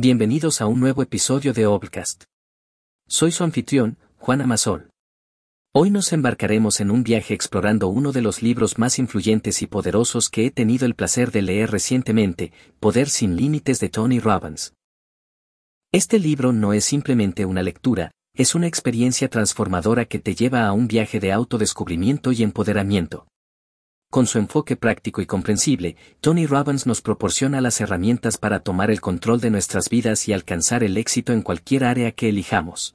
Bienvenidos a un nuevo episodio de Obcast. Soy su anfitrión, Juan Amasol. Hoy nos embarcaremos en un viaje explorando uno de los libros más influyentes y poderosos que he tenido el placer de leer recientemente, Poder sin Límites de Tony Robbins. Este libro no es simplemente una lectura, es una experiencia transformadora que te lleva a un viaje de autodescubrimiento y empoderamiento. Con su enfoque práctico y comprensible, Tony Robbins nos proporciona las herramientas para tomar el control de nuestras vidas y alcanzar el éxito en cualquier área que elijamos.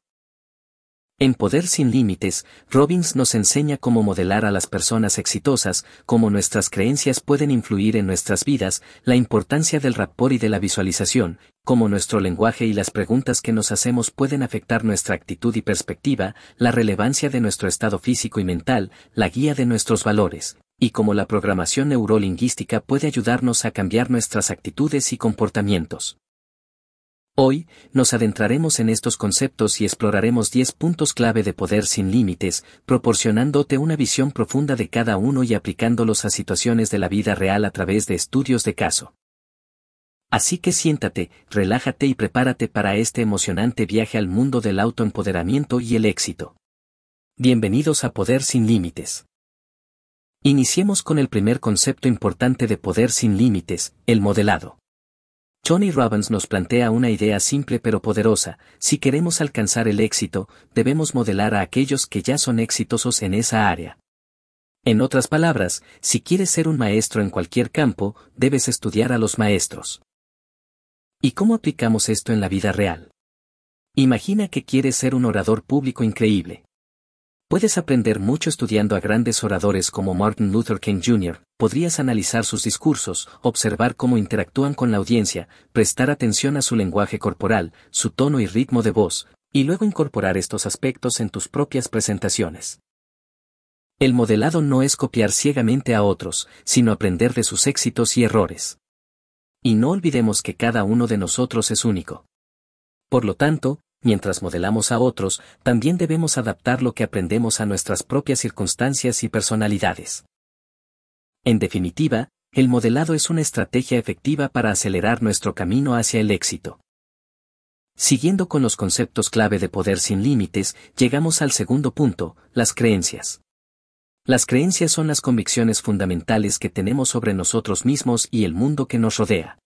En Poder sin Límites, Robbins nos enseña cómo modelar a las personas exitosas, cómo nuestras creencias pueden influir en nuestras vidas, la importancia del rapport y de la visualización, cómo nuestro lenguaje y las preguntas que nos hacemos pueden afectar nuestra actitud y perspectiva, la relevancia de nuestro estado físico y mental, la guía de nuestros valores, y cómo la programación neurolingüística puede ayudarnos a cambiar nuestras actitudes y comportamientos. Hoy, nos adentraremos en estos conceptos y exploraremos 10 puntos clave de poder sin límites, proporcionándote una visión profunda de cada uno y aplicándolos a situaciones de la vida real a través de estudios de caso. Así que siéntate, relájate y prepárate para este emocionante viaje al mundo del autoempoderamiento y el éxito. Bienvenidos a Poder sin Límites. Iniciemos con el primer concepto importante de poder sin límites, el modelado. Tony Robbins nos plantea una idea simple pero poderosa, si queremos alcanzar el éxito, debemos modelar a aquellos que ya son exitosos en esa área. En otras palabras, si quieres ser un maestro en cualquier campo, debes estudiar a los maestros. ¿Y cómo aplicamos esto en la vida real? Imagina que quieres ser un orador público increíble. Puedes aprender mucho estudiando a grandes oradores como Martin Luther King Jr., podrías analizar sus discursos, observar cómo interactúan con la audiencia, prestar atención a su lenguaje corporal, su tono y ritmo de voz, y luego incorporar estos aspectos en tus propias presentaciones. El modelado no es copiar ciegamente a otros, sino aprender de sus éxitos y errores. Y no olvidemos que cada uno de nosotros es único. Por lo tanto, mientras modelamos a otros, también debemos adaptar lo que aprendemos a nuestras propias circunstancias y personalidades. En definitiva, el modelado es una estrategia efectiva para acelerar nuestro camino hacia el éxito. Siguiendo con los conceptos clave de poder sin límites, llegamos al segundo punto, las creencias. Las creencias son las convicciones fundamentales que tenemos sobre nosotros mismos y el mundo que nos rodea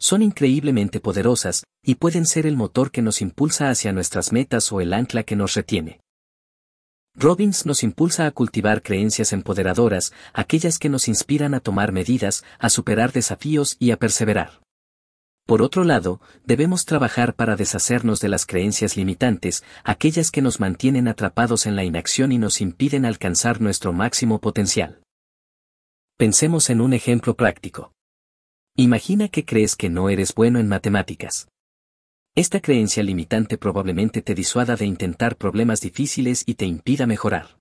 son increíblemente poderosas, y pueden ser el motor que nos impulsa hacia nuestras metas o el ancla que nos retiene. Robbins nos impulsa a cultivar creencias empoderadoras, aquellas que nos inspiran a tomar medidas, a superar desafíos y a perseverar. Por otro lado, debemos trabajar para deshacernos de las creencias limitantes, aquellas que nos mantienen atrapados en la inacción y nos impiden alcanzar nuestro máximo potencial. Pensemos en un ejemplo práctico. Imagina que crees que no eres bueno en matemáticas. Esta creencia limitante probablemente te disuada de intentar problemas difíciles y te impida mejorar.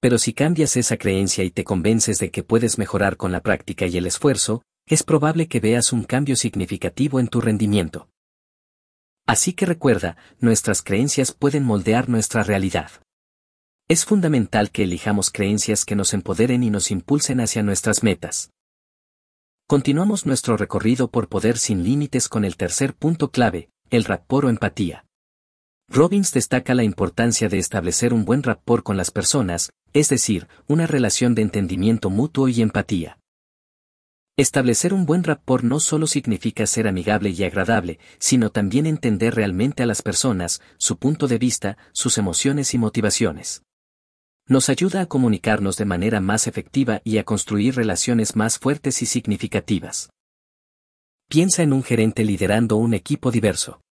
Pero si cambias esa creencia y te convences de que puedes mejorar con la práctica y el esfuerzo, es probable que veas un cambio significativo en tu rendimiento. Así que recuerda, nuestras creencias pueden moldear nuestra realidad. Es fundamental que elijamos creencias que nos empoderen y nos impulsen hacia nuestras metas. Continuamos nuestro recorrido por poder sin límites con el tercer punto clave, el rapport o empatía. Robbins destaca la importancia de establecer un buen rapport con las personas, es decir, una relación de entendimiento mutuo y empatía. Establecer un buen rapport no solo significa ser amigable y agradable, sino también entender realmente a las personas, su punto de vista, sus emociones y motivaciones nos ayuda a comunicarnos de manera más efectiva y a construir relaciones más fuertes y significativas. Piensa en un gerente liderando un equipo diverso.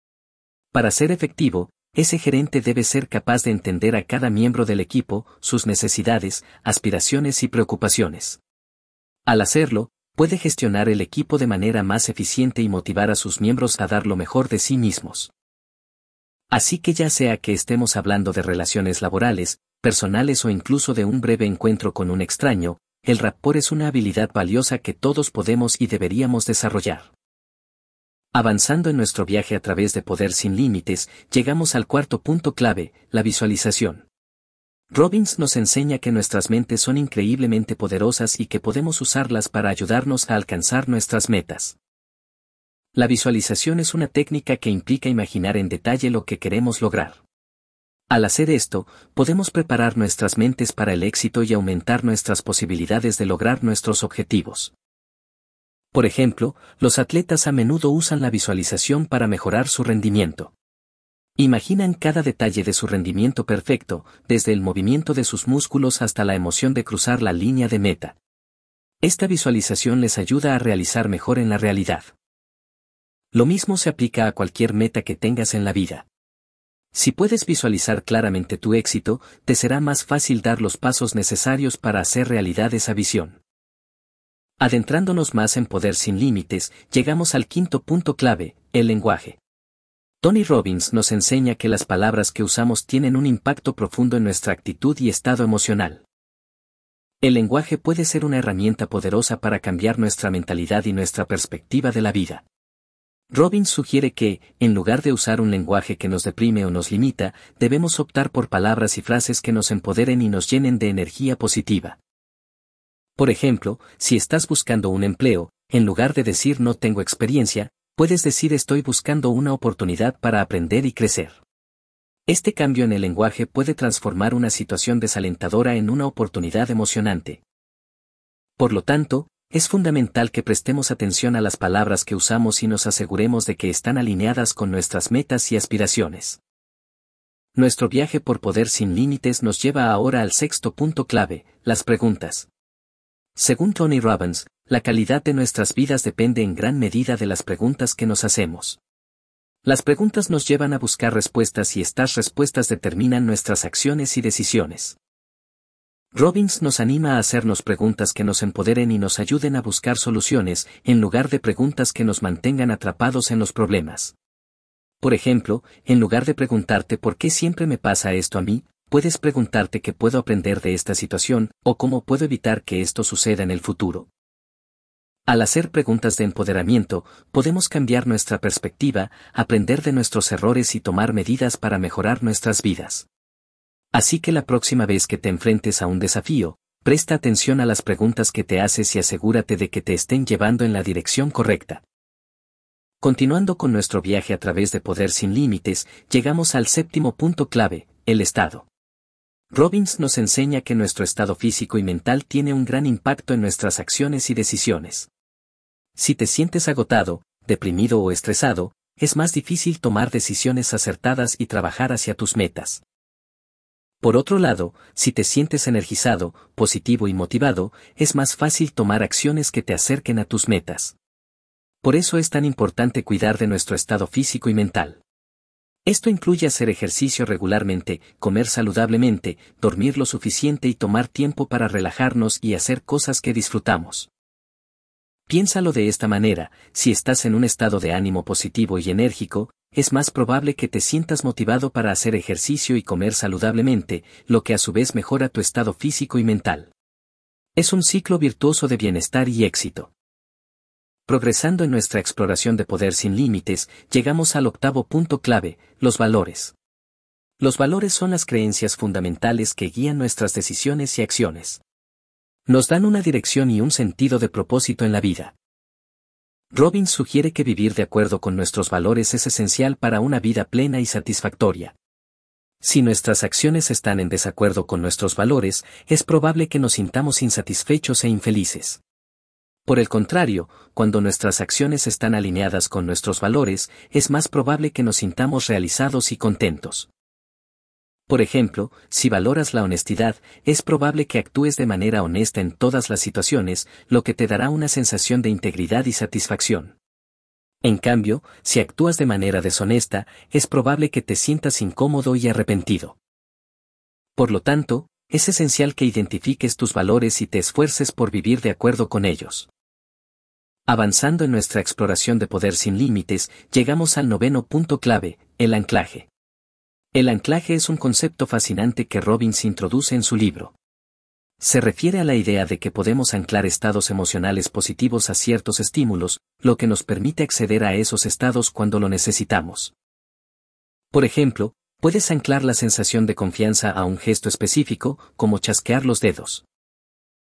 Para ser efectivo, ese gerente debe ser capaz de entender a cada miembro del equipo, sus necesidades, aspiraciones y preocupaciones. Al hacerlo, puede gestionar el equipo de manera más eficiente y motivar a sus miembros a dar lo mejor de sí mismos. Así que ya sea que estemos hablando de relaciones laborales, personales o incluso de un breve encuentro con un extraño, el rapport es una habilidad valiosa que todos podemos y deberíamos desarrollar. Avanzando en nuestro viaje a través de poder sin límites, llegamos al cuarto punto clave, la visualización. Robbins nos enseña que nuestras mentes son increíblemente poderosas y que podemos usarlas para ayudarnos a alcanzar nuestras metas. La visualización es una técnica que implica imaginar en detalle lo que queremos lograr. Al hacer esto, podemos preparar nuestras mentes para el éxito y aumentar nuestras posibilidades de lograr nuestros objetivos. Por ejemplo, los atletas a menudo usan la visualización para mejorar su rendimiento. Imaginan cada detalle de su rendimiento perfecto, desde el movimiento de sus músculos hasta la emoción de cruzar la línea de meta. Esta visualización les ayuda a realizar mejor en la realidad. Lo mismo se aplica a cualquier meta que tengas en la vida. Si puedes visualizar claramente tu éxito, te será más fácil dar los pasos necesarios para hacer realidad esa visión. Adentrándonos más en poder sin límites, llegamos al quinto punto clave, el lenguaje. Tony Robbins nos enseña que las palabras que usamos tienen un impacto profundo en nuestra actitud y estado emocional. El lenguaje puede ser una herramienta poderosa para cambiar nuestra mentalidad y nuestra perspectiva de la vida. Robbins sugiere que, en lugar de usar un lenguaje que nos deprime o nos limita, debemos optar por palabras y frases que nos empoderen y nos llenen de energía positiva. Por ejemplo, si estás buscando un empleo, en lugar de decir no tengo experiencia, puedes decir estoy buscando una oportunidad para aprender y crecer. Este cambio en el lenguaje puede transformar una situación desalentadora en una oportunidad emocionante. Por lo tanto, es fundamental que prestemos atención a las palabras que usamos y nos aseguremos de que están alineadas con nuestras metas y aspiraciones. Nuestro viaje por poder sin límites nos lleva ahora al sexto punto clave, las preguntas. Según Tony Robbins, la calidad de nuestras vidas depende en gran medida de las preguntas que nos hacemos. Las preguntas nos llevan a buscar respuestas y estas respuestas determinan nuestras acciones y decisiones. Robbins nos anima a hacernos preguntas que nos empoderen y nos ayuden a buscar soluciones, en lugar de preguntas que nos mantengan atrapados en los problemas. Por ejemplo, en lugar de preguntarte por qué siempre me pasa esto a mí, puedes preguntarte qué puedo aprender de esta situación, o cómo puedo evitar que esto suceda en el futuro. Al hacer preguntas de empoderamiento, podemos cambiar nuestra perspectiva, aprender de nuestros errores y tomar medidas para mejorar nuestras vidas. Así que la próxima vez que te enfrentes a un desafío, presta atención a las preguntas que te haces y asegúrate de que te estén llevando en la dirección correcta. Continuando con nuestro viaje a través de Poder sin Límites, llegamos al séptimo punto clave, el estado. Robbins nos enseña que nuestro estado físico y mental tiene un gran impacto en nuestras acciones y decisiones. Si te sientes agotado, deprimido o estresado, es más difícil tomar decisiones acertadas y trabajar hacia tus metas. Por otro lado, si te sientes energizado, positivo y motivado, es más fácil tomar acciones que te acerquen a tus metas. Por eso es tan importante cuidar de nuestro estado físico y mental. Esto incluye hacer ejercicio regularmente, comer saludablemente, dormir lo suficiente y tomar tiempo para relajarnos y hacer cosas que disfrutamos. Piénsalo de esta manera, si estás en un estado de ánimo positivo y enérgico, es más probable que te sientas motivado para hacer ejercicio y comer saludablemente, lo que a su vez mejora tu estado físico y mental. Es un ciclo virtuoso de bienestar y éxito. Progresando en nuestra exploración de poder sin límites, llegamos al octavo punto clave, los valores. Los valores son las creencias fundamentales que guían nuestras decisiones y acciones. Nos dan una dirección y un sentido de propósito en la vida. Robbins sugiere que vivir de acuerdo con nuestros valores es esencial para una vida plena y satisfactoria. Si nuestras acciones están en desacuerdo con nuestros valores, es probable que nos sintamos insatisfechos e infelices. Por el contrario, cuando nuestras acciones están alineadas con nuestros valores, es más probable que nos sintamos realizados y contentos. Por ejemplo, si valoras la honestidad, es probable que actúes de manera honesta en todas las situaciones, lo que te dará una sensación de integridad y satisfacción. En cambio, si actúas de manera deshonesta, es probable que te sientas incómodo y arrepentido. Por lo tanto, es esencial que identifiques tus valores y te esfuerces por vivir de acuerdo con ellos. Avanzando en nuestra exploración de poder sin límites, llegamos al noveno punto clave, el anclaje. El anclaje es un concepto fascinante que Robbins introduce en su libro. Se refiere a la idea de que podemos anclar estados emocionales positivos a ciertos estímulos, lo que nos permite acceder a esos estados cuando lo necesitamos. Por ejemplo, puedes anclar la sensación de confianza a un gesto específico, como chasquear los dedos.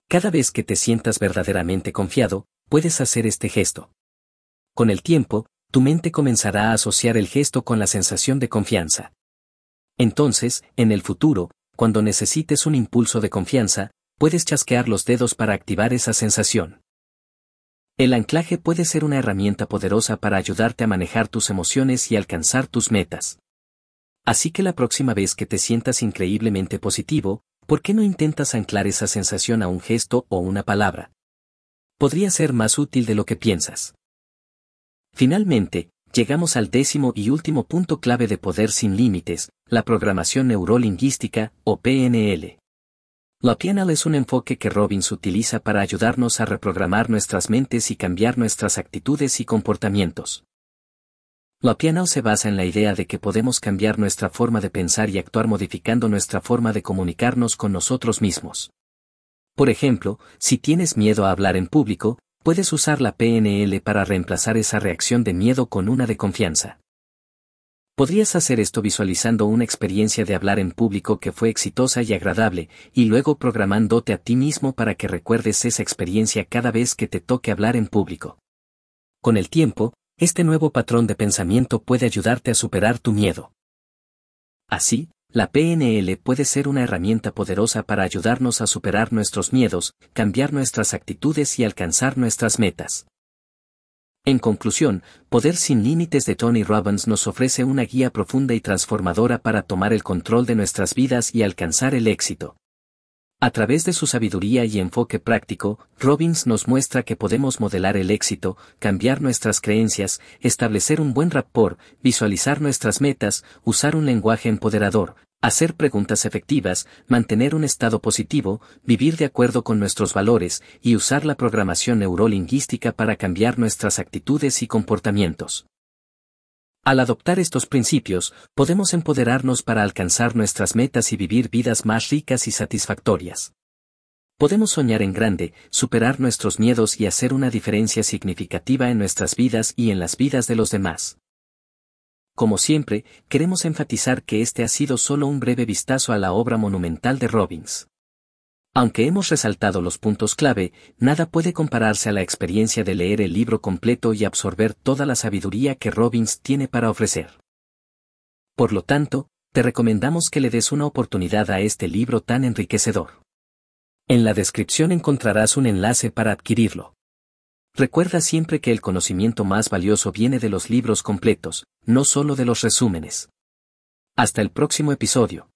Cada vez que te sientas verdaderamente confiado, puedes hacer este gesto. Con el tiempo, tu mente comenzará a asociar el gesto con la sensación de confianza. Entonces, en el futuro, cuando necesites un impulso de confianza, puedes chasquear los dedos para activar esa sensación. El anclaje puede ser una herramienta poderosa para ayudarte a manejar tus emociones y alcanzar tus metas. Así que la próxima vez que te sientas increíblemente positivo, ¿por qué no intentas anclar esa sensación a un gesto o una palabra? Podría ser más útil de lo que piensas. Finalmente, llegamos al décimo y último punto clave de poder sin límites, la programación neurolingüística, o PNL. La PNL es un enfoque que Robbins utiliza para ayudarnos a reprogramar nuestras mentes y cambiar nuestras actitudes y comportamientos. La PNL se basa en la idea de que podemos cambiar nuestra forma de pensar y actuar modificando nuestra forma de comunicarnos con nosotros mismos. Por ejemplo, si tienes miedo a hablar en público, puedes usar la PNL para reemplazar esa reacción de miedo con una de confianza. Podrías hacer esto visualizando una experiencia de hablar en público que fue exitosa y agradable, y luego programándote a ti mismo para que recuerdes esa experiencia cada vez que te toque hablar en público. Con el tiempo, este nuevo patrón de pensamiento puede ayudarte a superar tu miedo. Así, la PNL puede ser una herramienta poderosa para ayudarnos a superar nuestros miedos, cambiar nuestras actitudes y alcanzar nuestras metas. En conclusión, Poder sin Límites de Tony Robbins nos ofrece una guía profunda y transformadora para tomar el control de nuestras vidas y alcanzar el éxito. A través de su sabiduría y enfoque práctico, Robbins nos muestra que podemos modelar el éxito, cambiar nuestras creencias, establecer un buen rapport, visualizar nuestras metas, usar un lenguaje empoderador, hacer preguntas efectivas, mantener un estado positivo, vivir de acuerdo con nuestros valores y usar la programación neurolingüística para cambiar nuestras actitudes y comportamientos. Al adoptar estos principios, podemos empoderarnos para alcanzar nuestras metas y vivir vidas más ricas y satisfactorias. Podemos soñar en grande, superar nuestros miedos y hacer una diferencia significativa en nuestras vidas y en las vidas de los demás. Como siempre, queremos enfatizar que este ha sido solo un breve vistazo a la obra monumental de Robbins. Aunque hemos resaltado los puntos clave, nada puede compararse a la experiencia de leer el libro completo y absorber toda la sabiduría que Robbins tiene para ofrecer. Por lo tanto, te recomendamos que le des una oportunidad a este libro tan enriquecedor. En la descripción encontrarás un enlace para adquirirlo. Recuerda siempre que el conocimiento más valioso viene de los libros completos, no solo de los resúmenes. Hasta el próximo episodio.